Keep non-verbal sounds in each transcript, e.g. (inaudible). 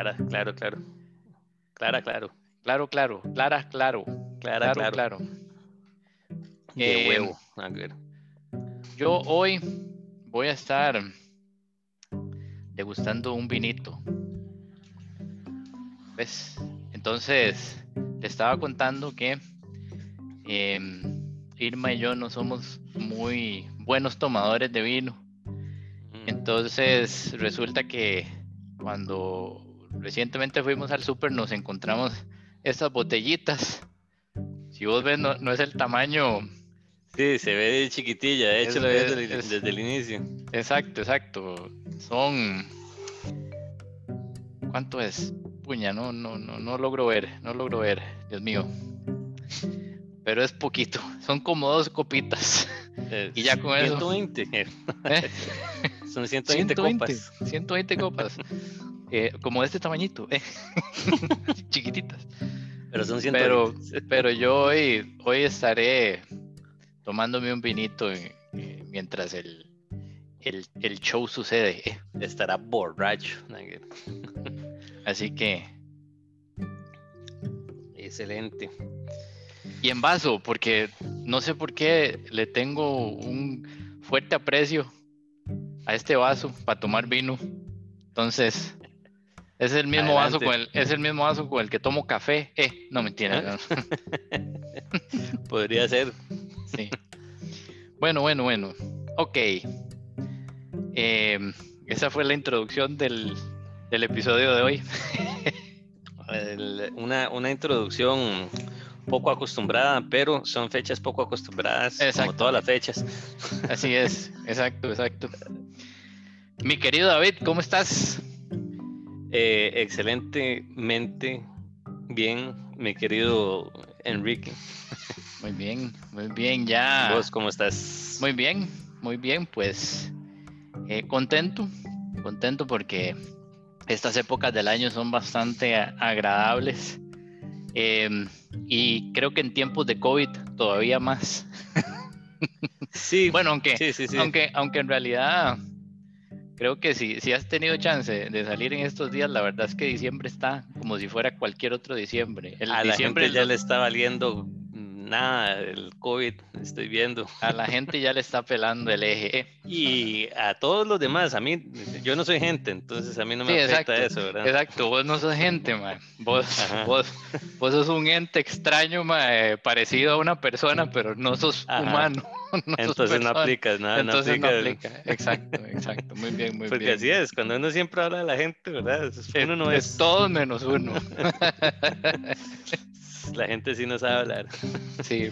Clara, claro, claro. Clara, claro. Claro, claro. Clara, claro. Clara, Claro, claro. De Eh, huevo. Yo hoy voy a estar degustando un vinito. ¿Ves? Entonces, te estaba contando que em, Irma y yo no somos muy buenos tomadores de vino. Mm, Entonces, resulta que cuando recientemente fuimos al súper nos encontramos estas botellitas. Si vos ves, no, no es el tamaño Sí, se ve chiquitilla, de hecho Es- desde, el- es- desde el inicio. Exacto, exacto. Son. ¿Cuánto es? Puña, no, no, no, no logro ver, no logro ver, Dios mío. Pero es poquito, son como dos copitas. Eh, Y ya con eso. 120. eh, ¿eh? Son 120, 120, copas. 120 copas. Eh, como de este tamañito, ¿eh? (laughs) chiquititas. Pero son Pero, 120. (laughs) pero yo hoy, hoy estaré tomándome un vinito eh, eh, mientras el, el, el show sucede. Estará borracho. Así que Excelente. Y en vaso, porque no sé por qué le tengo un fuerte aprecio a este vaso para tomar vino. Entonces, es el mismo vaso con el, es el mismo vaso con el que tomo café. Eh, no mentira. no. (laughs) Podría ser. Sí. Bueno, bueno, bueno. Ok. Em, esa fue la introducción del, del episodio de hoy. (laughs) El- una, una introducción poco acostumbrada, pero son fechas poco acostumbradas, como Exactamente. todas las fechas. Así es, exacto, exacto. Mi querido David, ¿cómo estás? Eh, excelentemente bien, mi querido Enrique. Muy bien, muy bien, ya. ¿Vos cómo estás? Muy bien, muy bien, pues eh, contento, contento porque estas épocas del año son bastante agradables em, y creo que en tiempos de COVID todavía más. Sí, (laughs) Bueno, aunque, sí, sí, sí. aunque, aunque en realidad creo que si, si has tenido chance de salir en estos días, la verdad es que diciembre está como si fuera cualquier otro diciembre. El a la diciembre gente ya le está valiendo nada el COVID, estoy viendo. A la gente ya le está pelando el eje. eh. Y a todos los demás, a mí, yo no soy gente, entonces a mí no me Sí, afecta exacto, eso, ¿verdad? Exacto, vos no sos gente, man. Vos, vos, vos sos un ente extraño, ma, eh, parecido a una persona, pero no sos Ajá. humano. (laughs) no Entonces no persona. aplica nada, no Entonces no aplica. aplica. Exacto, exacto. Muy bien, muy Porque bien. así es, cuando uno siempre habla de la gente, ¿verdad? Uno no es es, todos menos uno. (laughs) (laughs) la gente sí no sabe hablar. (laughs) Sí,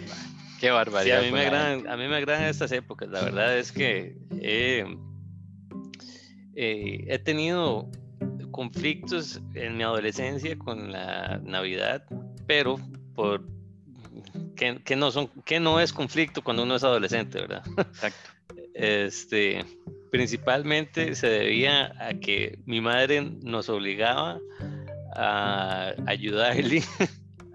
qué Sí, barbaridad. a mí me agradan, a mí me agradan estas épocas. La verdad es que eh, eh, he tenido conflictos en mi adolescencia con la Navidad, pero por que, que no son, que no es conflicto cuando uno es adolescente, ¿verdad? Exacto. (laughs) Este, principalmente se debía a que mi madre nos obligaba a ayudarle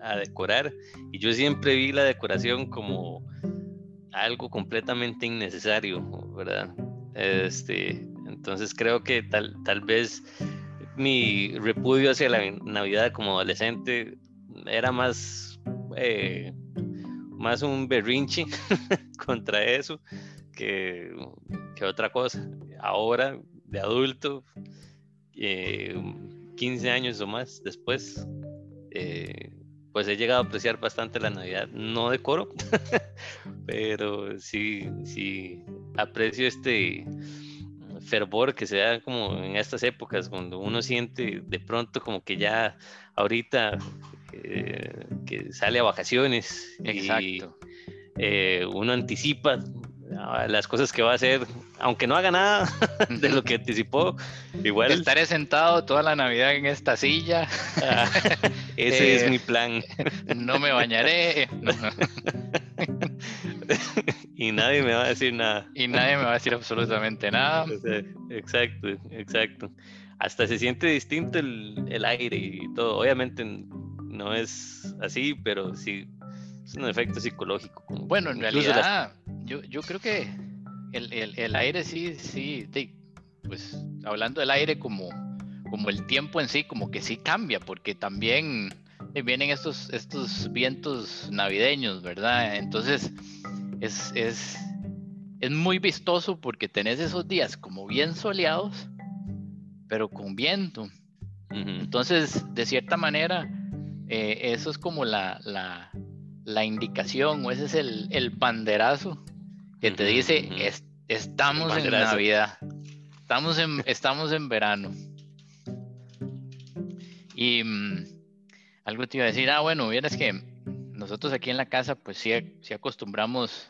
a decorar y yo siempre vi la decoración como algo completamente innecesario, ¿verdad? Este, entonces creo que tal, tal vez mi repudio hacia la Navidad como adolescente era más, eh, más un berrinche (laughs) contra eso que, que otra cosa. Ahora, de adulto, eh, 15 años o más después, eh, pues he llegado a apreciar bastante la Navidad. No decoro, (laughs) pero sí, sí aprecio este fervor que se da como en estas épocas, cuando uno siente de pronto como que ya ahorita eh, que sale a vacaciones y Exacto. eh, uno anticipa ah, las cosas que va a hacer, aunque no haga nada (laughs) de lo que anticipó, igual Estaré sentado toda la Navidad en esta silla, ah, ese Eh, es mi plan no me bañaré (laughs) no, y nadie me va a decir nada. y nadie me va a decir absolutamente nada. Exacto, exacto. Hasta se siente distinto el, el aire y todo. Obviamente no es así, pero sí es un efecto psicológico. Bueno, en incluso las- realidad, yo, yo creo que el, el- el aire sí, sí, pues hablando del aire como, como el tiempo en sí, como que sí cambia, porque también vienen estos, estos vientos navideños, ¿verdad? Entonces es, es, es muy vistoso porque tenés esos días como bien soleados, pero con viento. Entonces, de cierta manera, eh, eso es como la, la, la, indicación o ese es el, el banderazo que te dice, estamos en Navidad, estamos en, estamos en verano. Y mm, algo te iba a decir, ah, bueno, es que nosotros aquí en la casa, pues sí, sí acostumbramos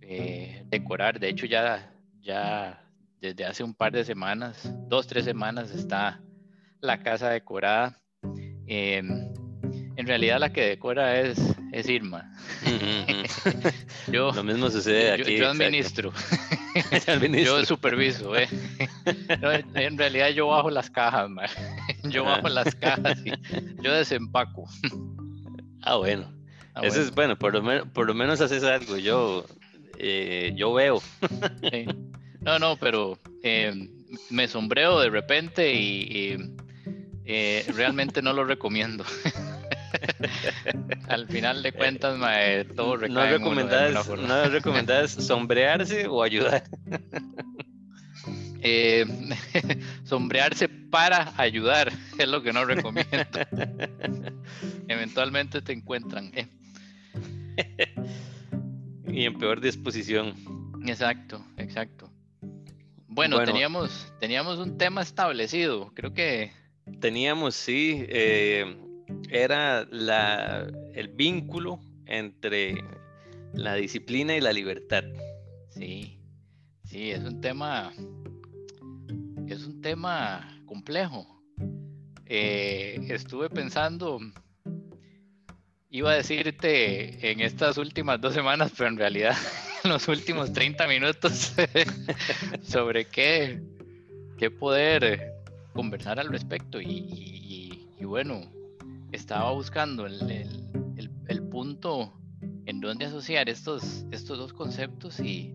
eh, decorar. De hecho, ya, ya desde hace un par de semanas, dos, tres semanas, está la casa decorada. Em, en realidad la que decora es, es Irma. (laughs) (laughs) yo, Lo mismo sucede aquí. (laughs) Yo, administro. yo superviso. ¿eh? en realidad yo bajo las cajas, (laughs) yo bajo las cajas y yo desempaco. (laughs) ah, bueno. Ah, Eso es bueno, por lo, menos, por lo menos haces algo. Yo, eh, yo veo. No, no, pero eh, me sombreo de repente y, eh, realmente no lo recomiendo. (laughs) Al final de cuentas, todo recae ¿No recomendás, ¿No sombrearse o ayudar? (laughs) sombrearse para ayudar (laughs) es lo que no recomiendo. (laughs) Eventualmente te encuentran. y en peor disposición. Exacto, exacto. Bueno, teníamos, teníamos un tema establecido, creo que... Teníamos, sí, eh, era la, el vínculo entre la disciplina y la libertad. Sí, sí, es un tema, es un tema complejo. Eh, estuve pensando Iba a decirte en estas últimas dos semanas, pero en realidad (laughs) en los últimos 30 minutos (laughs) sobre qué, qué poder conversar al respecto. Y, bueno, estaba buscando el, punto en donde asociar estos, estos dos conceptos y,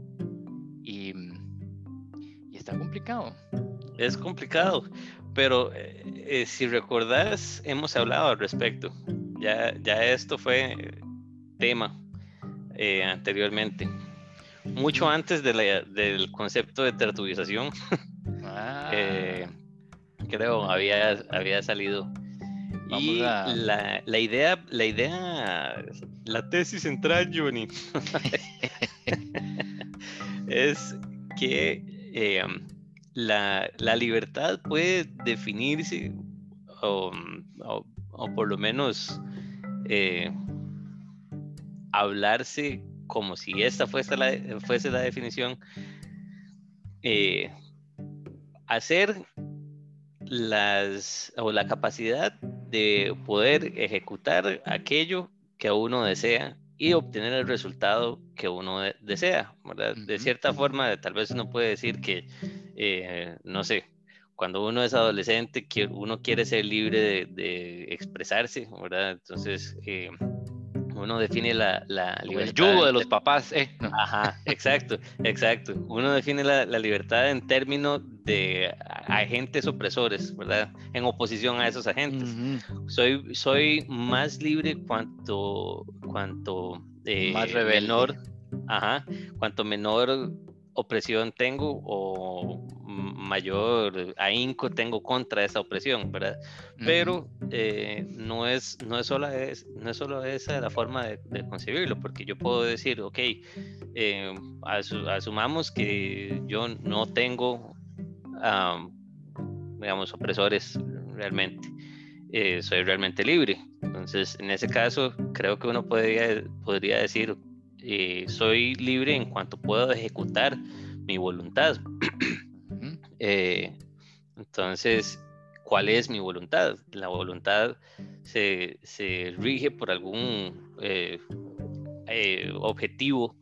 está complicado. Es complicado, pero eh, eh, si recordás, hemos hablado al respecto ya, esto fue tema eh, anteriormente. Mucho antes del concepto de tertulización, (laughs) ah. eh, creo, había, había salido. y la, idea, la idea, la tesis central, Johnny, (laughs) es que eh, la, libertad puede definirse o, o por lo menos eh, hablarse como si esta fuese la, fuese la definición, eh, hacer las o la capacidad de poder ejecutar aquello que uno desea y obtener el resultado que uno desea, De cierta forma, tal vez uno puede decir que, eh, no sé, cuando uno es adolescente, uno quiere ser libre de, expresarse, ¿verdad? Entonces, eh, uno define la, la libertad. El yugo de los papás, ¿eh? Ajá, (laughs) exacto, exacto. Uno define la, libertad en términos de agentes opresores, ¿verdad? En oposición a esos agentes. soy, soy más libre cuanto, cuanto eh, más menor, ajá, cuanto menor opresión tengo o mayor ahínco tengo contra esa opresión, ¿verdad? Pero eh, no, es, no, es solo es, no es solo esa la forma de, concebirlo, porque yo puedo decir, ok, eh, asumamos que yo no tengo, digamos, opresores realmente. Eh, soy realmente libre. Entonces, en ese caso, creo que uno podría, podría decir, soy libre en cuanto puedo ejecutar mi voluntad. Eh, entonces, ¿cuál es mi voluntad? La voluntad se, rige por algún eh, eh, objetivo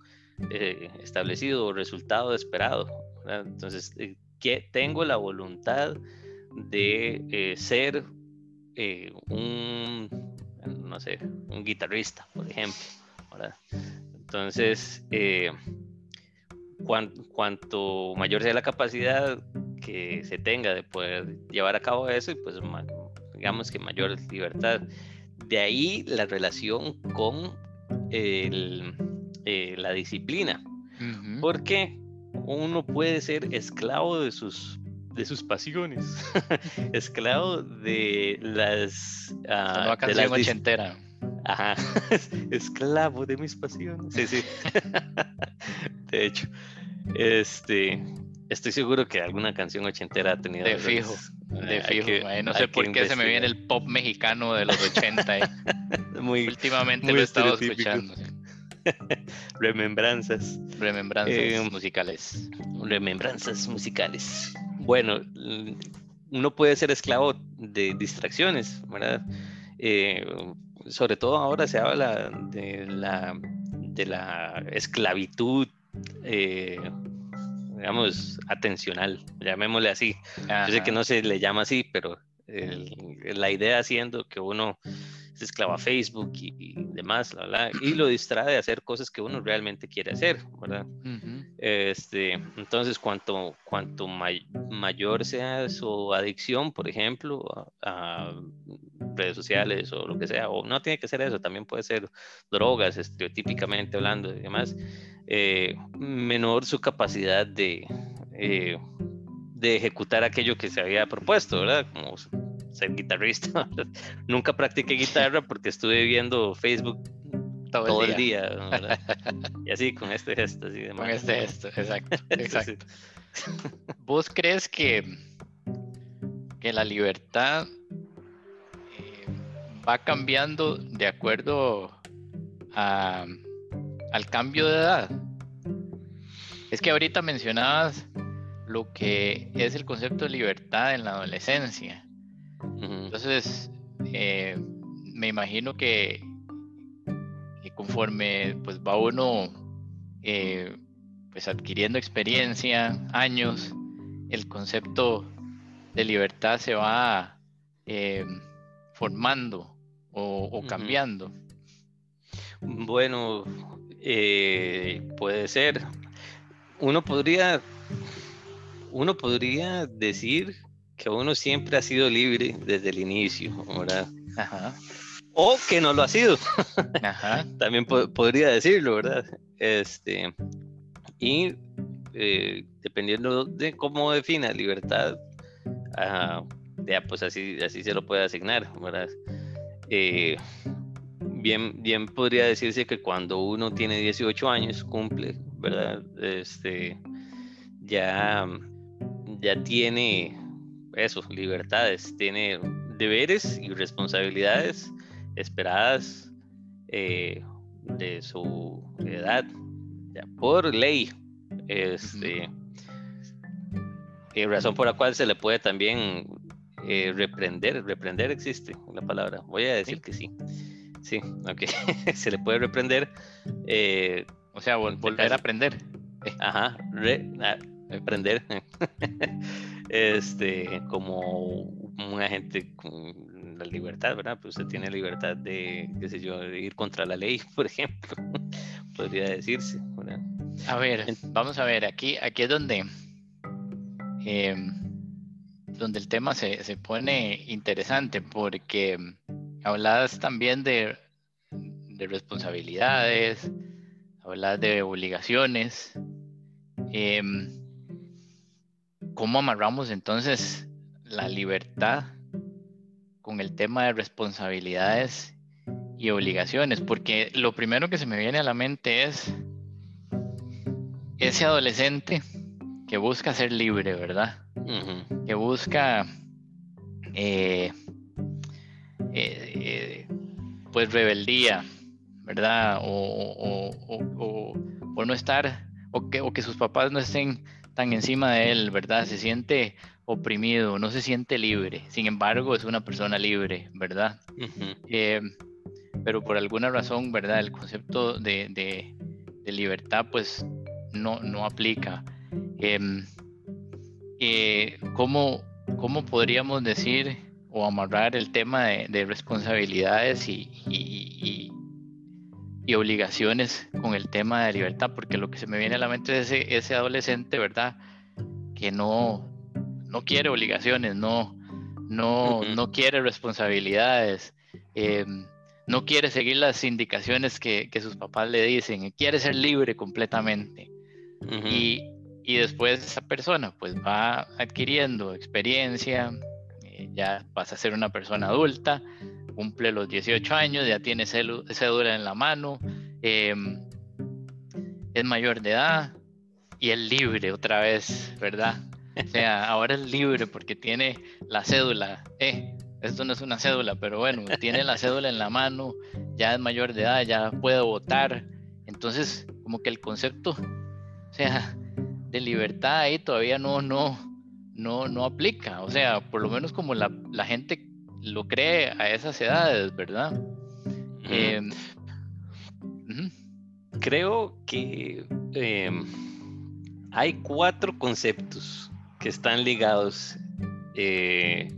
establecido o resultado esperado. Entonces, que tengo la voluntad de ser un, no sé, un guitarrista, por ejemplo. Entonces, cuanto mayor sea la capacidad que se tenga de poder llevar a cabo eso y pues digamos que mayor libertad. De ahí la relación con el, eh, la disciplina, porque uno puede ser esclavo de sus de sus pasiones, (laughs) esclavo de las... Uh, de la ochentera. Ajá, (laughs) esclavo de mis pasiones. Sí, sí. (laughs) de hecho, este, estoy seguro que alguna canción ochentera ha tenido. De fijo, de fijo. no sé por qué se me viene el pop mexicano de los 80. Eh. (laughs) muy, Últimamente lo he estado escuchando. Remembranzas. Remembranzas eh, musicales. Remembranzas musicales. Bueno, uno puede ser esclavo de distracciones, ¿verdad? Sobre todo ahora se habla de la, de la esclavitud, eh, digamos, atencional, llamémosle así. Yo sé que no se le llama así, pero la idea siendo que uno se esclava a Facebook y, demás, y lo distrae de hacer cosas que uno realmente quiere hacer, ¿verdad? este, entonces, cuanto, cuanto mayor sea su adicción, por ejemplo, a, redes sociales o lo que sea, o no tiene que ser eso, también puede ser drogas, estereotípicamente hablando y demás, eh, menor su capacidad de, eh, de ejecutar aquello que se había propuesto, ¿verdad? Como ser guitarrista. (laughs) Nunca practiqué guitarra porque estuve viendo Facebook todo, el día. (laughs) y así, con este gesto. Así Con este gesto, exacto. (laughs) exacto. ¿Vos crees que, que la libertad va cambiando de acuerdo a, al cambio de edad? Es que ahorita mencionabas lo que es el concepto de libertad en la adolescencia. Entonces, eh, me imagino que, conforme pues va uno eh, pues adquiriendo experiencia, años, el concepto de libertad se va eh, formando o, cambiando. Bueno, puede ser. Uno podría, uno podría decir que uno siempre ha sido libre desde el inicio, ¿verdad? Ajá. O que no lo ha sido. (laughs) Ajá. También podría decirlo, ¿verdad? Este, y eh, dependiendo de cómo defina libertad, ya pues así, así se lo puede asignar, ¿verdad? Eh, bien, bien podría decirse que cuando uno tiene 18 años, cumple, ¿verdad? Este, ya, ya tiene eso, libertades, tiene deberes y responsabilidades esperadas eh, de su edad por ley. Este, y razón por la cual se le puede también eh, reprender. Reprender existe la palabra. Voy a decir que sí. Sí, ok. (laughs) se le puede reprender. Eh, o sea, volver a aprender. Ajá, re, aprender. (laughs) este, como un agente con la libertad, ¿verdad? Pues usted tiene libertad de, qué sé yo, de ir contra la ley, (laughs) por ejemplo, podría decirse. A ver, vamos a ver, aquí, aquí es donde, em, donde el tema se, se, pone interesante, porque hablas también de, de responsabilidades, hablas de obligaciones. Eh, ¿Cómo amarramos entonces la libertad con el tema de responsabilidades y obligaciones? Porque lo primero que se me viene a la mente es ese adolescente que busca ser libre, ¿verdad? Que busca eh, eh, eh, pues rebeldía, ¿verdad? O, o, no estar, o que, o que sus papás no estén tan encima de él, ¿verdad? Se siente oprimido, no se siente libre. Sin embargo, es una persona libre, ¿verdad? Eh, pero por alguna razón, ¿verdad? El concepto de, libertad, pues, no, no aplica. Em, eh, ¿cómo, podríamos decir o amarrar el tema de, responsabilidades y, y obligaciones con el tema de libertad, porque lo que se me viene a la mente es ese, ese adolescente, ¿verdad? Que no, no quiere obligaciones, no, no, no quiere responsabilidades, em, no quiere seguir las indicaciones que, sus papás le dicen, quiere ser libre completamente. y, y, después esa persona pues va adquiriendo experiencia, eh, ya pasa a ser una persona adulta, cumple los 18 años, ya tiene cédula en la mano, em, es mayor de edad y es libre otra vez, ¿verdad? O sea, (laughs) ahora es libre porque tiene la cédula. Eh, esto no es una cédula, pero bueno, tiene la cédula en la mano, ya es mayor de edad, ya puede votar. Entonces, como que el concepto, o sea, de libertad ahí todavía no, no, no, no aplica. O sea, por lo menos como la, la gente lo cree a esas edades, ¿verdad? Em, Creo que em, hay cuatro conceptos que están ligados eh,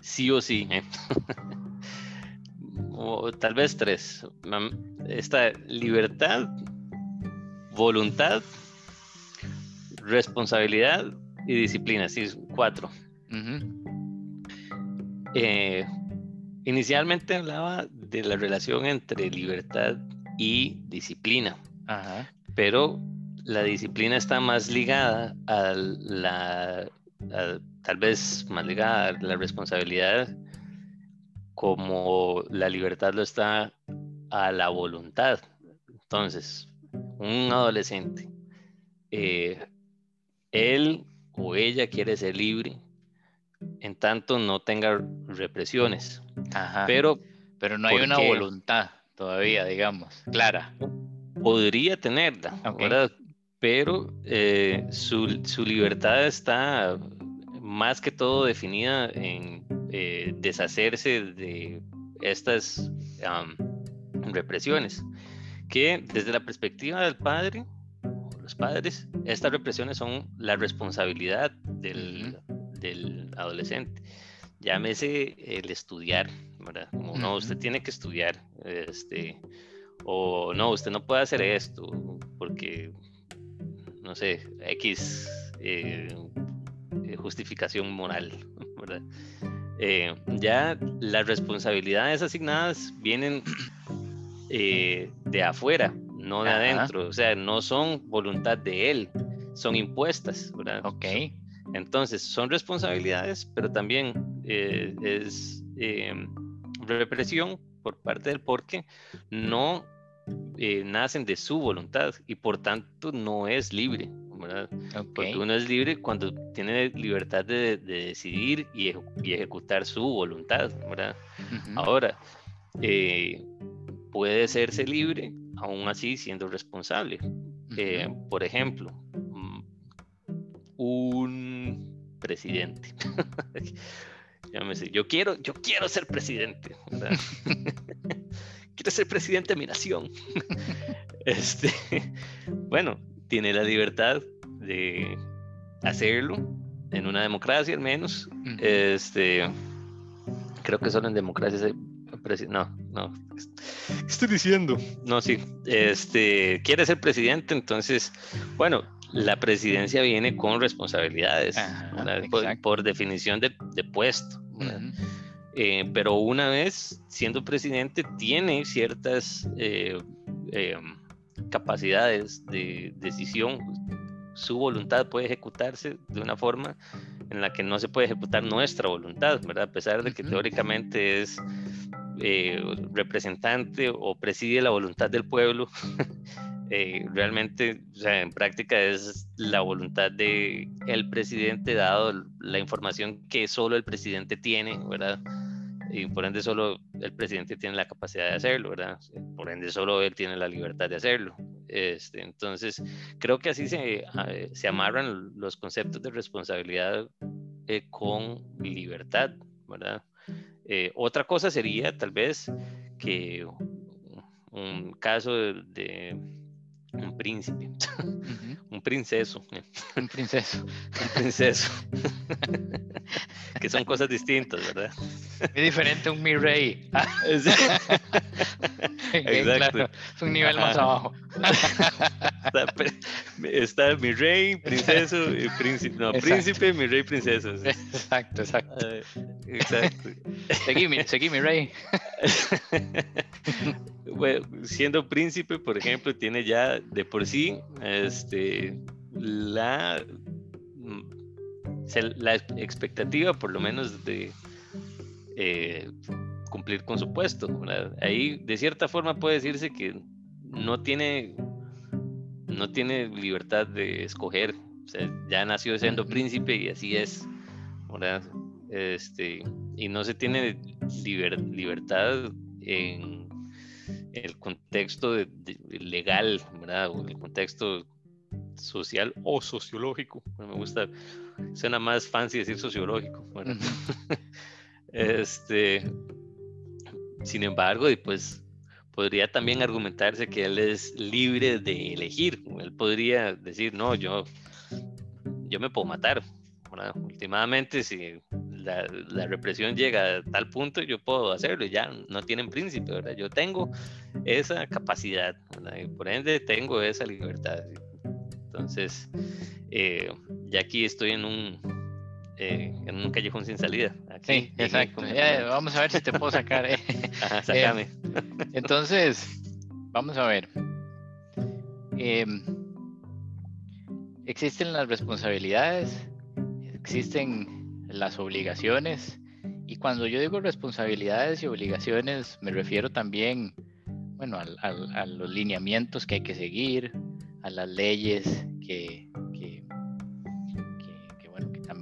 sí o sí. ¿eh? (laughs) o tal vez tres. Esta libertad, voluntad, responsabilidad y disciplina. Sí, cuatro. Eh, inicialmente hablaba de la relación entre libertad y disciplina. Pero la disciplina está más ligada a la, tal vez más ligada a la responsabilidad, como la libertad lo está a la voluntad. Entonces, un adolescente, eh, él o ella quiere ser libre, en tanto no tenga represiones. Pero, pero no hay una voluntad todavía, digamos, clara. Podría tenerla, ¿verdad? pero eh, su, libertad está más que todo definida en eh, deshacerse de estas represiones, que desde la perspectiva del padre, los padres, estas represiones son la responsabilidad del, adolescente. Llámese el estudiar, ¿verdad? Como no, usted tiene que estudiar, este, o no, usted no puede hacer esto, porque no sé, X eh, eh, justificación moral, (laughs) ¿verdad? Eh, ya las responsabilidades asignadas vienen de afuera, no de adentro, o sea, no son voluntad de él, son impuestas, ¿verdad? Ok. Entonces, son responsabilidades, pero también es represión por parte del porque no eh, nacen de su voluntad y por tanto no es libre. Porque uno es libre cuando tiene libertad de, decidir y, ejecutar su voluntad. Ahora, eh, puede serse libre aún así siendo responsable. Eh, por ejemplo, mm, un presidente. (laughs) yo quiero, yo quiero ser presidente. (laughs) quiero ser presidente de mi nación. (laughs) este, bueno, tiene la libertad de hacerlo en una democracia al menos. Este, creo que solo en democracia hay no, no. ¿Qué estoy diciendo? No, sí. Este, quiere ser presidente, entonces, bueno, la presidencia viene con responsabilidades, por, definición de, puesto. Eh, pero una vez siendo presidente tiene ciertas eh, eh, capacidades de decisión, su voluntad puede ejecutarse de una forma en la que no se puede ejecutar nuestra voluntad, ¿verdad? A pesar de que teóricamente es representante o preside la voluntad del pueblo, (laughs) realmente, o sea, en práctica es la voluntad de el presidente dado la información que solo el presidente tiene, ¿verdad? y por ende solo el presidente tiene la capacidad de hacerlo, ¿verdad? Por ende solo él tiene la libertad de hacerlo. Este, entonces, creo que así se, se amarran los conceptos de responsabilidad eh, con libertad, ¿verdad? Eh, otra cosa sería tal vez que un caso de un príncipe, (laughs) un princeso. Un princeso. Un princeso. (laughs) que son cosas distintas, ¿verdad? Es diferente un mi rey. (laughs) (laughs) Exacto. es un nivel más abajo. (laughs) está, mi rey, princeso, príncipe, no, príncipe, mi rey, princesa. Exacto, exacto. exacto. Seguí mi, seguí mi rey. (laughs) bueno, siendo príncipe, por ejemplo, tiene ya de por sí este, la, la expectativa, por lo menos, de eh, cumplir con su puesto. Ahí, de cierta forma, puede decirse que no tiene, no tiene libertad de escoger. ya nació siendo príncipe y así es. Este, y no se tiene libertad en el contexto legal, ¿verdad? O el contexto social o sociológico. me gusta, suena más fancy decir sociológico. (laughs) este, sin embargo, y pues podría también argumentarse que él es libre de elegir. Él podría decir, no, yo, yo me puedo matar. Últimamente, si la, represión llega a tal punto, yo puedo hacerlo. Ya no tienen príncipe. Yo tengo esa capacidad, y por ende tengo esa libertad. Entonces, eh, ya aquí estoy en un, eh, en un callejón sin salida. sí, exacto. vamos a ver si te puedo sacar. Eh. (laughs) (laughs) Eh, entonces, vamos a ver. Em, existen las responsabilidades, existen las obligaciones. Y cuando yo digo responsabilidades y obligaciones, me refiero también, bueno, a los lineamientos que hay que seguir, a las leyes que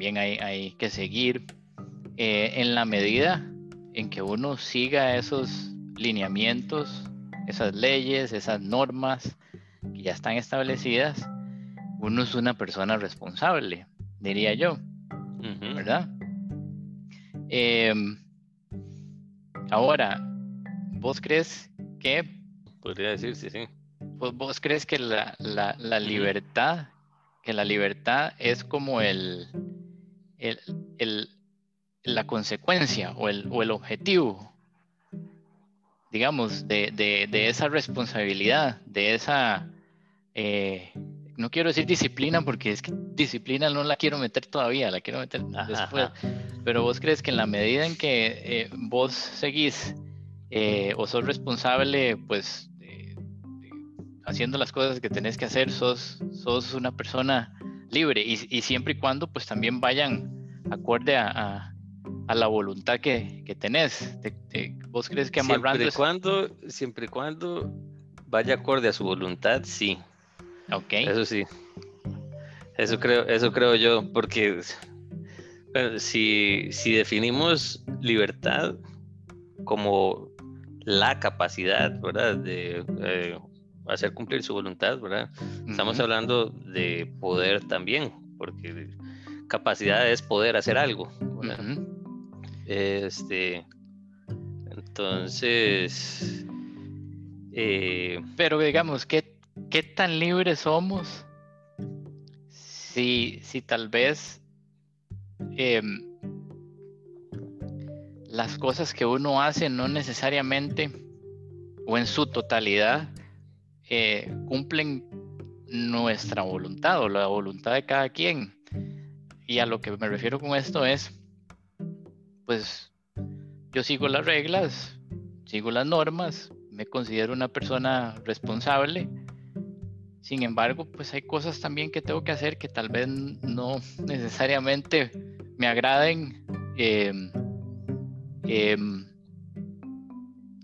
también hay, que seguir eh, en la medida en que uno siga esos lineamientos, esas leyes, esas normas que ya están establecidas, uno es una persona responsable, diría yo, ¿verdad? Em, ahora, ¿vos crees que... Podría decir, sí, sí. ¿Vos, crees que la, libertad, que la libertad es como el, el, la consecuencia o el, o el objetivo, digamos, de, esa responsabilidad, de esa, eh, no quiero decir disciplina porque es que disciplina no la quiero meter todavía, la quiero meter después, pero vos crees que en la medida en que eh, vos seguís eh, o sos responsable, pues haciendo las cosas que tenés que hacer, sos, sos una persona libre y, siempre y cuando pues también vayan acorde a, la voluntad que, que tenés. ¿Vos crees que amarrando... Siempre y, cuando, siempre y cuando vaya acorde a su voluntad, sí. Ok. Eso sí. Eso creo, eso creo yo, porque si, si definimos libertad como la capacidad, ¿verdad? De, eh, hacer cumplir su voluntad, ¿verdad? Estamos hablando de poder también, porque capacidad es poder hacer algo, Este, entonces, eh, pero digamos, ¿qué, ¿qué tan libres somos si, si tal vez em, las cosas que uno hace no necesariamente o en su totalidad eh, cumplen nuestra voluntad o la voluntad de cada quien. Y a lo que me refiero con esto es, pues yo sigo las reglas, sigo las normas, me considero una persona responsable. Sin embargo, pues hay cosas también que tengo que hacer que tal vez no necesariamente me agraden. Em, em,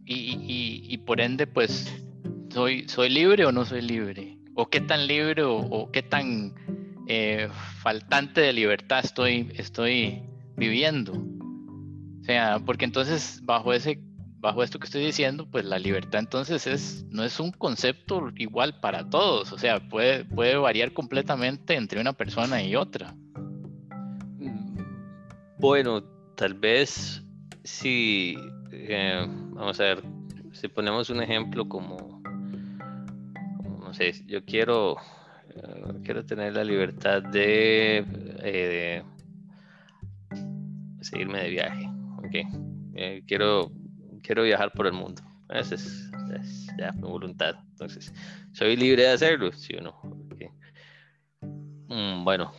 y, por ende, pues ¿Soy, ¿Soy libre o no soy libre? ¿O qué tan libre o, qué tan eh, faltante de libertad estoy, estoy viviendo? O sea, porque entonces bajo ese bajo esto que estoy diciendo, pues la libertad entonces es, no es un concepto igual para todos, o sea, puede, puede variar completamente entre una persona y otra. Bueno, tal vez si, eh, vamos a ver, si ponemos un ejemplo como yo quiero, eh, quiero tener la libertad de, eh, seguirme de viaje. Okay. Eh, quiero, quiero viajar por el mundo. Ese es es ya mi voluntad. Entonces, ¿soy libre de hacerlo? ¿Sí o no? Mm, bueno,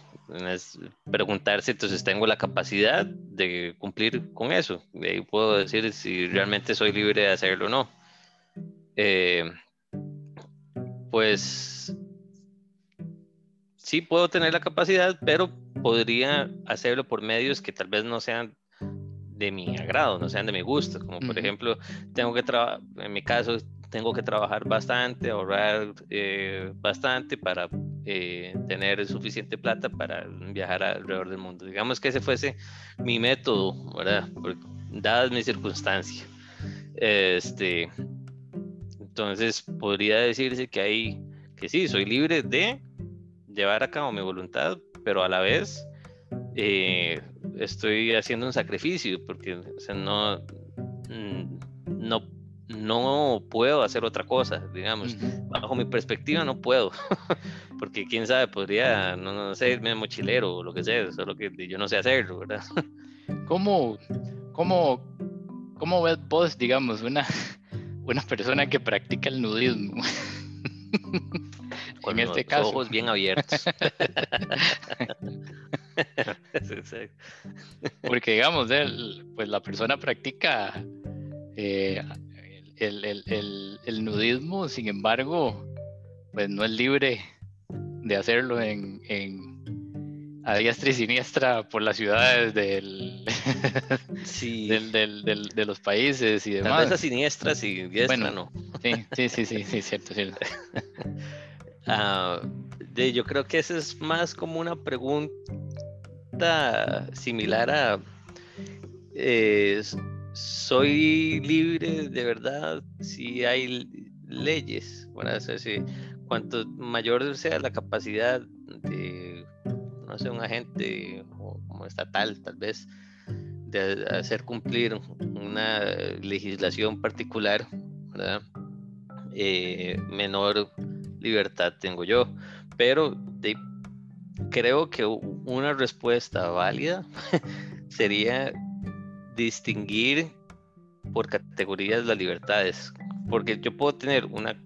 es preguntarse, entonces tengo la capacidad de cumplir con eso. De ahí puedo decir si realmente soy libre de hacerlo o no. Eh, pues sí puedo tener la capacidad, pero podría hacerlo por medios que tal vez no sean de mi agrado, no sean de mi gusto, como por ejemplo, tengo que trabajar, en mi caso, tengo que trabajar bastante, ahorrar eh, bastante para eh, tener suficiente plata para viajar alrededor del mundo. Digamos que ese fuese mi método, ¿verdad? dadas mis circunstancias. Este, entonces podría decirse que hay, que sí, soy libre de llevar a cabo mi voluntad, pero a la vez eh, estoy haciendo un sacrificio porque no, mm, no, no puedo hacer otra cosa, digamos. Bajo mi perspectiva no puedo, (laughs) porque quién sabe, podría, no, no sé, irme mochilero o lo que sea, solo que yo no sé hacerlo, ¿verdad? (laughs) ¿Cómo, cómo, cómo ves vos, digamos, una, una persona que practica el nudismo? (laughs) Con en este los caso. ojos bien abiertos. (laughs) Porque digamos, pues la persona practica eh, el, nudismo, sin embargo, pues no es libre de hacerlo en, a diestra y siniestra por las ciudades del, (laughs) del, de los países y demás. Tal vez a siniestras y diestra no. Sí, sí, sí, sí, sí, cierto, cierto. (laughs) Ah, de, yo creo que esa es más como una pregunta similar a eh, soy libre de verdad si hay leyes, bueno, cuanto mayor sea la capacidad de, no sé, un agente como estatal tal vez, de hacer cumplir una legislación particular, ¿verdad? Eh, menor libertad tengo yo, pero creo que una respuesta válida (laughs) sería distinguir por categorías las libertades. Porque yo puedo tener una,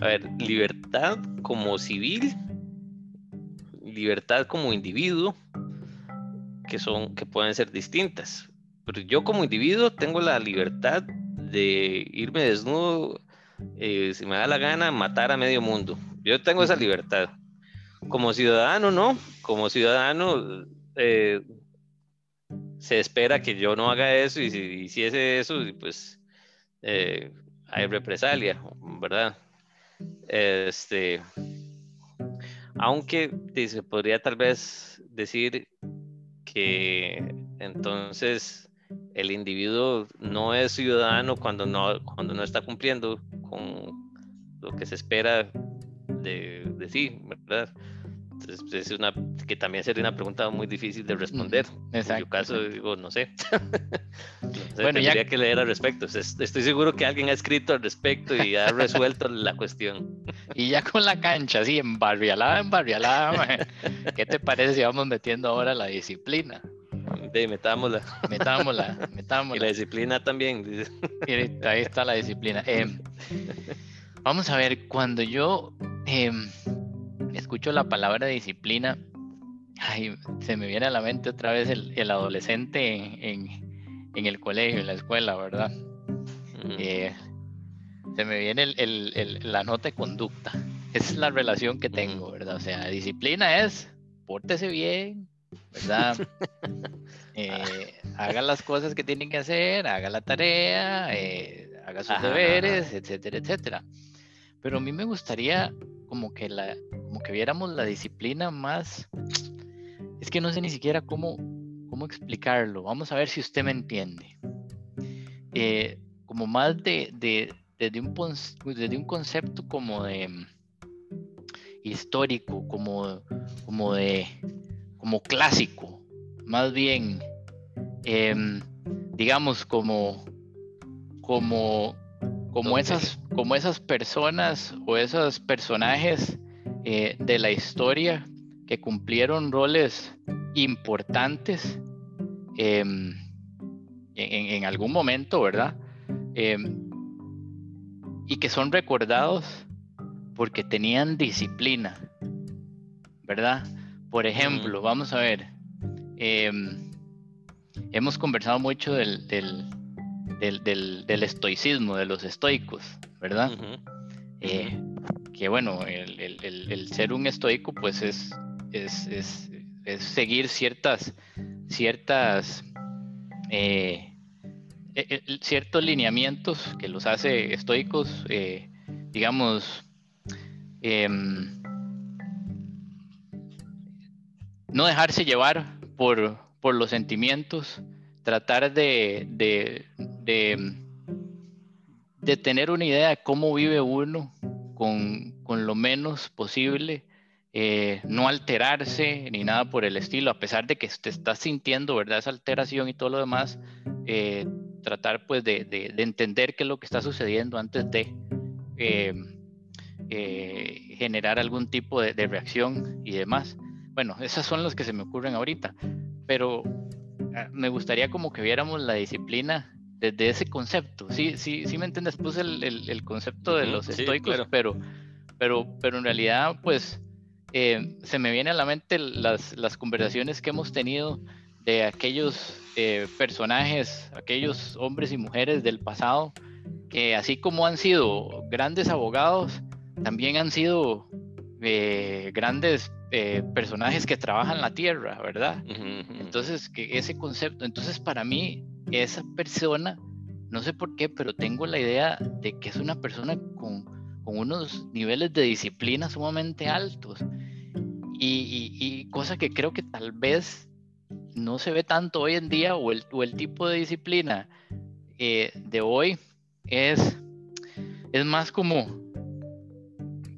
a ver, libertad como civil, libertad como individuo, que son, que pueden ser distintas. Pero yo como individuo tengo la libertad de irme desnudo, eh, si me da la gana, matar a medio mundo. Yo tengo esa libertad como ciudadano, ¿no? Como ciudadano, eh, se espera que yo no haga eso y si hiciese eso, pues eh, hay represalia, ¿verdad? Este, aunque se podría tal vez decir que entonces el individuo no es ciudadano cuando no, cuando no está cumpliendo con lo que se espera de, de sí, ¿verdad? Entonces, pues, es una que también sería una pregunta muy difícil de responder. Exacto. En mi caso, digo, no sé. (laughs) bueno, tendría que leer al respecto. Estoy seguro que alguien ha escrito al respecto y ha resuelto la cuestión. Y ya con la cancha, así, embarrialada, embarrialada, ¿qué te parece si vamos metiendo ahora la disciplina? Sí, metámosla. Metámosla, metámosla. (laughs) Y la disciplina también. ahí está la disciplina. Em, vamos a ver, cuando yo... Eh, escucho la palabra disciplina, se me viene a la mente otra vez el, adolescente en, el colegio, en la escuela, ¿verdad? Eh, se me viene la nota de conducta. Esa es la relación que tengo, ¿verdad? O sea, disciplina es, pórtese bien, ¿verdad? (laughs) Eh, haga las cosas que tienen que hacer, haga la tarea, eh, haga sus deberes, etcétera, etcétera. Pero a mí me gustaría como que la, como que viéramos la disciplina más, es que no sé ni siquiera cómo, cómo explicarlo. Vamos a ver si usted me entiende. Eh, como más de, de, desde, un, desde un concepto como de histórico, como, como de como clásico, más bien, em, digamos, como, como como esas, como esas personas o esos personajes eh, de la historia que cumplieron roles importantes em, en, algún momento, ¿verdad? Em, y que son recordados porque tenían disciplina, ¿verdad? Por ejemplo, vamos a ver, em, hemos conversado mucho del, del, estoicismo, de los estoicos, ¿verdad? Eh, que bueno, el, ser un estoico pues es, es, seguir ciertas, ciertas, eh, e, ciertos lineamientos que los hace estoicos, eh, digamos, em, no dejarse llevar por, por los sentimientos, tratar de, de, de, tener una idea de cómo vive uno con, con lo menos posible, eh, no alterarse ni nada por el estilo, a pesar de que te estás sintiendo, ¿verdad? Esa alteración y todo lo demás, eh, tratar pues de, de, entender qué es lo que está sucediendo antes de eh, generar algún tipo de, reacción y demás. Bueno, esas son las que se me ocurren ahorita, pero Ah, me gustaría como que viéramos la disciplina desde ese concepto. Sí, sí, sí me entiendes, puse el, el, concepto de los estoicos, pero, pero, pero en realidad, pues, eh, se me viene a la mente las, las conversaciones que hemos tenido de aquellos eh, personajes, aquellos hombres y mujeres del pasado, que así como han sido grandes abogados, también han sido eh, grandes eh, personajes que trabajan la tierra, ¿verdad? Entonces, que ese concepto, entonces para mí, esa persona, no sé por qué, pero tengo la idea de que es una persona con, con unos niveles de disciplina sumamente altos. Y, y, cosa que creo que tal vez no se ve tanto hoy en día, o el, o el tipo de disciplina eh, de hoy es, es más como,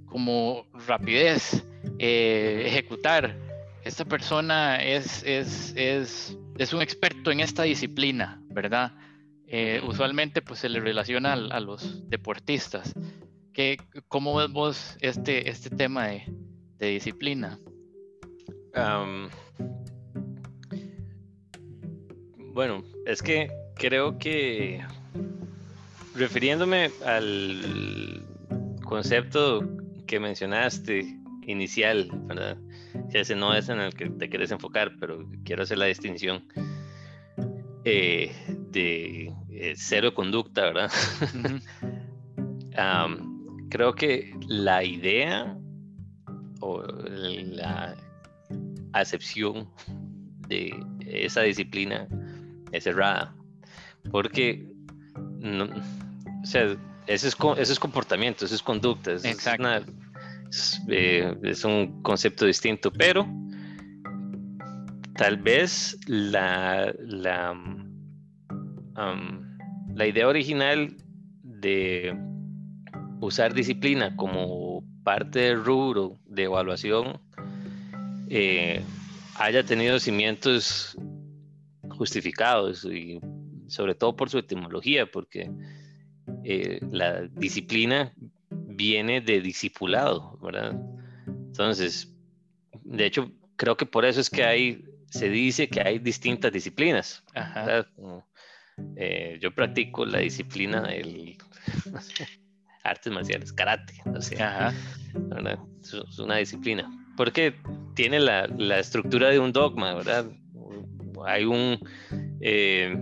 como rapidez, eh, ejecutar. Esta persona es, es, es, es, un experto en esta disciplina, ¿verdad? Eh, usualmente pues se le relaciona a, los deportistas. ¿Qué, ¿Cómo ves vos este, este tema de, de disciplina? bueno, es que creo que refiriéndome al concepto que mencionaste inicial, ¿verdad? ese no es en el que te quieres enfocar, pero quiero hacer la distinción eh, de eh, cero conducta, ¿verdad? (laughs) creo que la idea o la acepción de esa disciplina es errada, porque no, o sea, ese es, ese es comportamiento, ese es conducta, es, Exacto. Eh, es, un concepto distinto, pero tal vez la, la, la idea original de usar disciplina como parte del rubro de evaluación eh, haya tenido cimientos justificados y sobre todo por su etimología, porque eh, la disciplina viene de discipulado, ¿verdad? Entonces, de hecho, creo que por eso es que hay, se dice que hay distintas disciplinas. Eh, yo practico la disciplina del (laughs) artes marciales, karate, o sea, es una disciplina, porque tiene la, la, estructura de un dogma, ¿verdad? Hay un eh,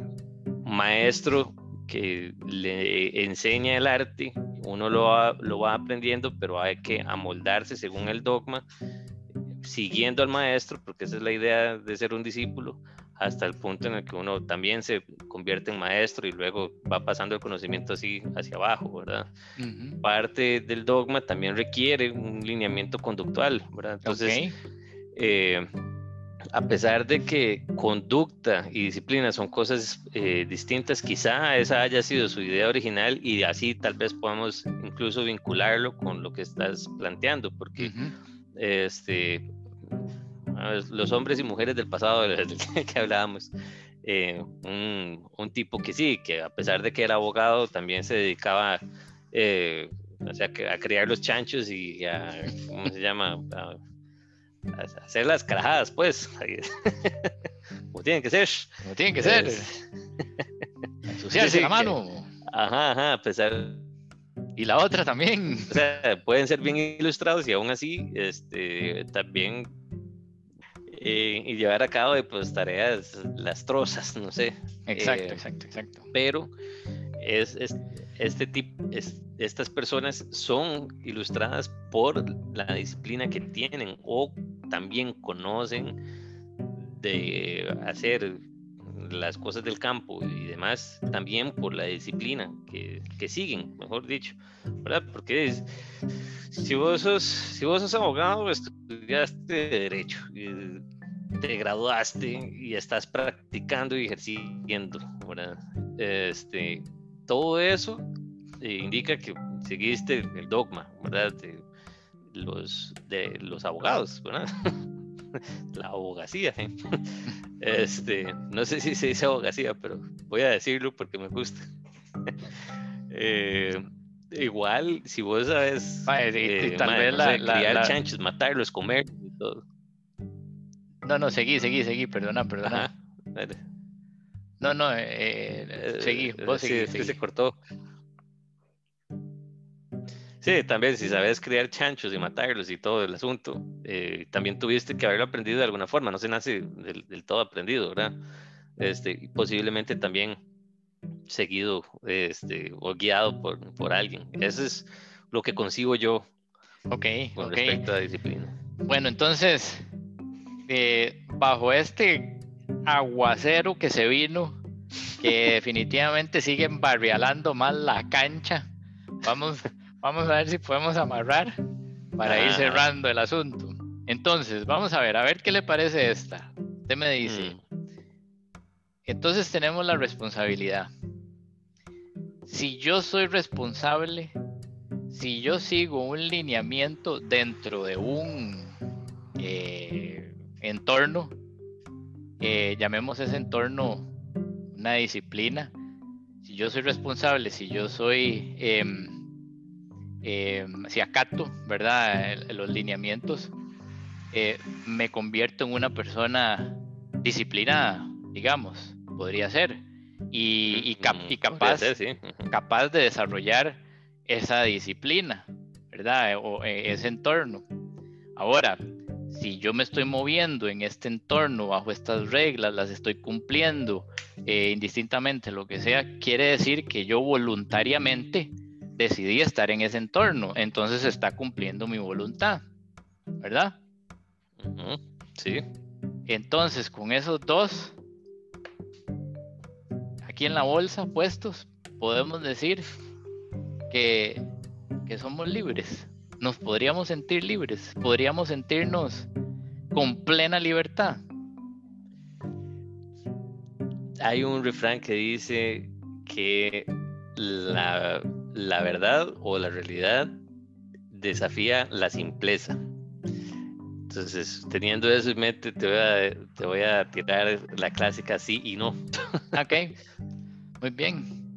maestro que le enseña el arte, uno lo va, lo va aprendiendo, pero hay que amoldarse según el dogma, siguiendo al maestro, porque esa es la idea de ser un discípulo, hasta el punto en el que uno también se convierte en maestro y luego va pasando el conocimiento así hacia abajo, ¿verdad? Parte del dogma también requiere un lineamiento conductual, ¿verdad? Entonces, eh, a pesar de que conducta y disciplina son cosas eh, distintas, quizá esa haya sido su idea original y así tal vez podamos incluso vincularlo con lo que estás planteando, porque este, los hombres y mujeres del pasado (laughs) que hablábamos, eh, un, tipo que sí, que a pesar de que era abogado, también se dedicaba eh, o sea, a criar los chanchos y a, ¿cómo se llama? Hacer las carajadas, pues. (laughs) Como tienen que ser. Como tienen que ser. (laughs) Ensuciarse la mano. Ajá, ajá, a pesar Y la otra también. (laughs) O sea, pueden ser bien ilustrados y aún así, este, también eh, y llevar a cabo pues, tareas lastrosas, no sé. Exacto, eh, exacto, exacto. Pero es, este tipo, es, estas personas son ilustradas por la disciplina que tienen o también conocen de hacer las cosas del campo y demás, también por la disciplina que, que siguen, mejor dicho, ¿verdad? Porque es, si vos sos, si vos sos abogado, estudiaste derecho, te graduaste y estás practicando y ejerciendo, ¿verdad? Este, todo eso eh, indica que seguiste el dogma, ¿verdad? De los, de los abogados, ¿verdad? (laughs) La abogacía, ¿eh? (laughs) Este, no sé si se dice abogacía, pero voy a decirlo porque me gusta. (laughs) Eh, igual, si vos sabes eh, tal vez la, criar chanchos, matarlos, comer y todo. No, no, seguí, seguí, seguí, perdona, perdona. No, no, eh, seguí, vos seguí, sí, se cortó. Sí, también si sabes criar chanchos y matarlos y todo el asunto, eh, también tuviste que haberlo aprendido de alguna forma, no se nace del, todo aprendido, ¿verdad? Este, posiblemente también seguido este, o guiado por, por alguien. Eso es lo que consigo yo okay, con respecto a la disciplina. Bueno, entonces, eh, bajo este aguacero que se vino, que definitivamente sigue barrialando mal la cancha, vamos Vamos a ver si podemos amarrar para ir cerrando el asunto. Entonces, vamos a ver, a ver qué le parece esta. Usted me dice. Mm. Entonces tenemos la responsabilidad. Si yo soy responsable, si yo sigo un lineamiento dentro de un eh, entorno, eh, llamemos ese entorno una disciplina, si yo soy responsable, si yo soy em, eh, si acato, ¿verdad? los lineamientos, eh, me convierto en una persona disciplinada, digamos, podría ser, y, mm, capaz, capaz de desarrollar esa disciplina, ¿verdad? O eh, ese entorno. Ahora, si yo me estoy moviendo en este entorno bajo estas reglas, las estoy cumpliendo, eh, indistintamente lo que sea, quiere decir que yo voluntariamente decidí estar en ese entorno, entonces está cumpliendo mi voluntad, ¿verdad? Sí. Entonces, con esos dos, aquí en la bolsa puestos, podemos decir que, que somos libres. Nos podríamos sentir libres, podríamos sentirnos con plena libertad. Hay un refrán que dice que la la verdad o la realidad desafía la simpleza. Entonces, teniendo eso en mente, te voy a, te voy a tirar la clásica sí y no. (laughs) Ok, muy bien.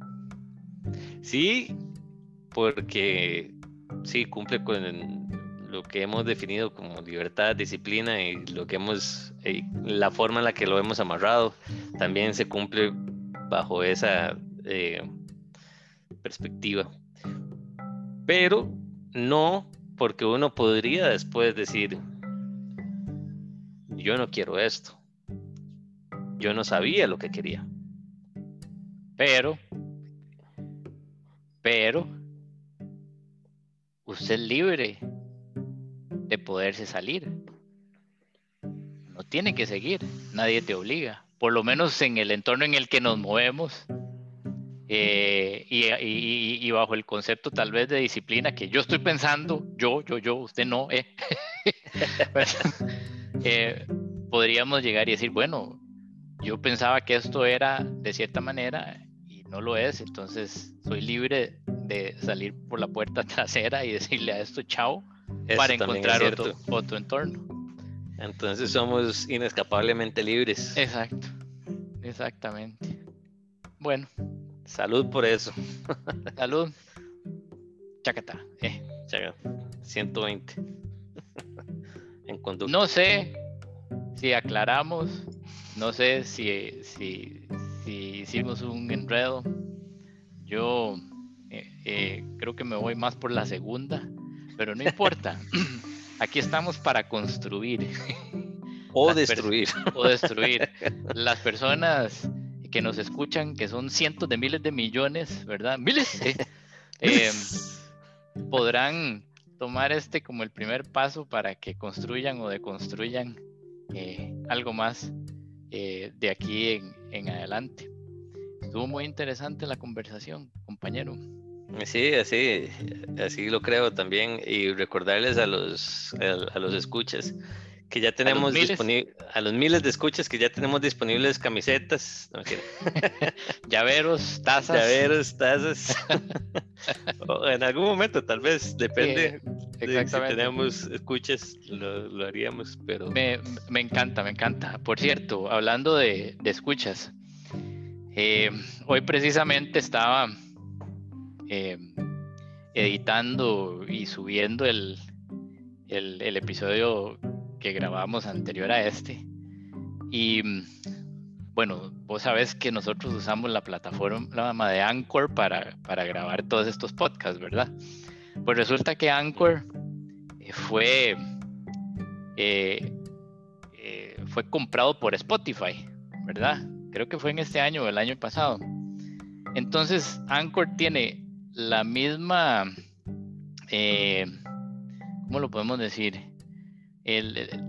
Sí, porque sí, cumple con lo que hemos definido como libertad, disciplina y lo que hemos, eh, la forma en la que lo hemos amarrado, también se cumple bajo esa eh, perspectiva. Pero no porque uno podría después decir, yo no quiero esto. Yo no sabía lo que quería. Pero, pero, usted es libre de poderse salir. No tiene que seguir, nadie te obliga. Por lo menos en el entorno en el que nos movemos, eh, y, bajo el concepto tal vez de disciplina que yo estoy pensando, yo, yo, yo, usted no, eh, (laughs) eh, podríamos llegar y decir, bueno, yo pensaba que esto era de cierta manera y no lo es, entonces soy libre de salir por la puerta (laughs) trasera y decirle a esto chao para encontrar otro, otro entorno. Entonces somos inescapablemente libres. Exacto, exactamente. Bueno, Salud por eso. (laughs) Salud. Chacata. Eh. 120. (laughs) en conducta. No sé si aclaramos, no sé si, si, si hicimos un enredo. Yo, eh, Eh, creo que me voy más por la segunda, pero no importa. (clears throat) Aquí estamos para construir. (laughs) O destruir. O destruir. (laughs) Las personas que nos escuchan, que son cientos de miles de millones, ¿verdad? Miles. (laughs) Eh, podrán tomar este como el primer paso para que construyan o deconstruyan eh, algo más de aquí en, en, adelante. Estuvo muy interesante la conversación, compañero. Sí, así, así lo creo también. Y recordarles a los, a, los escuchas que ya tenemos disponibles, a los miles de escuchas que ya tenemos disponibles camisetas, (laughs) llaveros, tazas. Llaveros, tazas. (laughs) en algún momento, tal vez, depende. si tenemos escuchas, lo, haríamos, pero... Me, me, encanta, me encanta. Por cierto, hablando de, de escuchas, eh, hoy precisamente estaba eh, editando y subiendo el, el, episodio que grabamos anterior a este. Y bueno, vos sabés que nosotros usamos la plataforma de Anchor para, para grabar todos estos podcasts, ¿verdad? Pues resulta que Anchor eh, fue, eh, eh, fue comprado por Spotify, ¿verdad? Creo que fue en este año o el año pasado. Entonces, Anchor tiene la misma, ¿cómo lo podemos decir?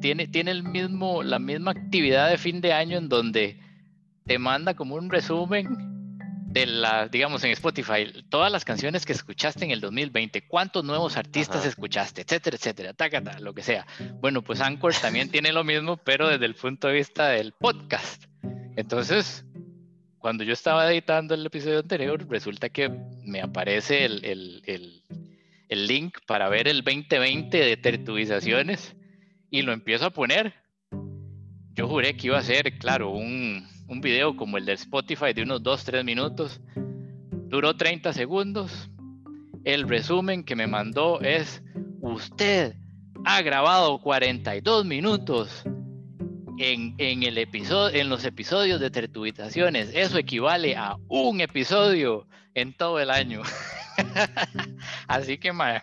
tiene, tiene el mismo, la misma actividad de fin de año en donde te manda como un resumen de las, digamos, en Spotify, todas las canciones que escuchaste en el 2020, cuántos nuevos artistas escuchaste, etcétera, etcétera, tácata, lo que sea. Bueno, pues Anchor también tiene lo mismo, pero desde el punto de vista del podcast. Entonces, cuando yo estaba editando el episodio anterior, resulta que me aparece el, el, el, el link para ver el 2020 de tertuizaciones y lo empiezo a poner. Yo juré que iba a ser, claro, un, un video como el del Spotify de unos 2-3 minutos. Duró 30 segundos. El resumen que me mandó es, usted ha grabado 42 minutos en, en, el episodio, en los episodios de Tertuitaciones. Eso equivale a un episodio en todo el año. (laughs) Así que, ma,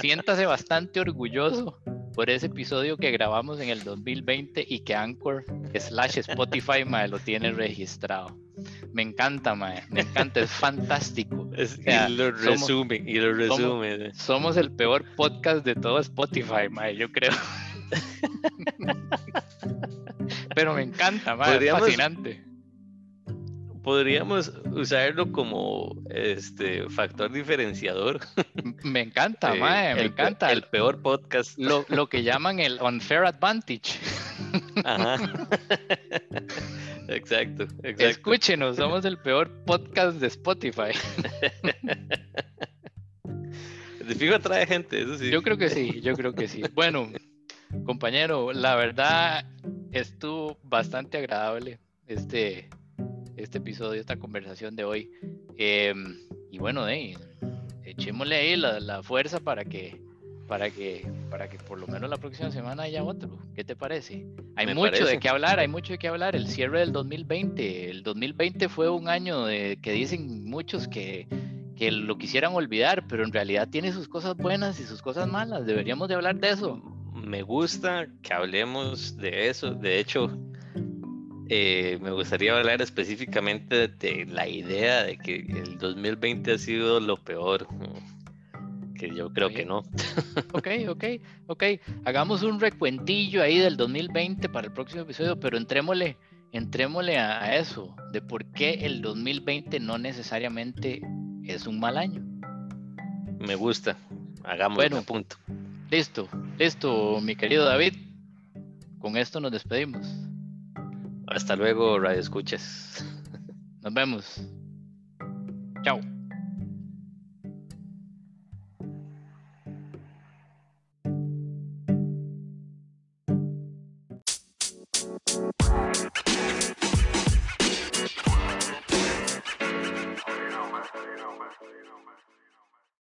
siéntase bastante orgulloso por ese episodio que grabamos en el 2020 y que Anchor slash Spotify mae, lo tiene registrado. Me encanta, mae, me encanta, es fantástico. (laughs) y lo resume, y lo resume. Somos, el peor podcast de todo Spotify, mae, yo creo. (laughs) Pero me encanta, mae, es fascinante podríamos usarlo como este factor diferenciador. Me encanta, mae, me encanta. El peor podcast. Lo, lo, que llaman el unfair advantage. Ajá. (laughs) exacto, exacto. Escúchenos, somos el peor podcast de Spotify. De fijo atrae gente, eso sí. Yo creo que sí, yo creo que sí. Bueno, compañero, la verdad estuvo bastante agradable este este episodio, esta conversación de hoy. Em, y bueno, eh, echémosle ahí la, fuerza para que, para que, para que por lo menos la próxima semana haya otro. ¿Qué te parece? Hay mucho de qué hablar, hay mucho de qué hablar. El cierre del 2020. El 2020 fue un año de, que dicen muchos que, que lo quisieran olvidar, pero en realidad tiene sus cosas buenas y sus cosas malas. Deberíamos de hablar de eso. Me gusta que hablemos de eso. De hecho, eh, me gustaría hablar específicamente de la idea de que el 2020 ha sido lo peor, que yo creo que no. Ok, ok, ok. Hagamos un recuentillo ahí del 2020 para el próximo episodio, pero entrémosle, entrémosle a, eso, de por qué el 2020 no necesariamente es un mal año. Me gusta, hagamos bueno, punto. Listo, listo, mi querido David. Con esto nos despedimos. Hasta luego, Radio Escuchas. Nos vemos. Chao.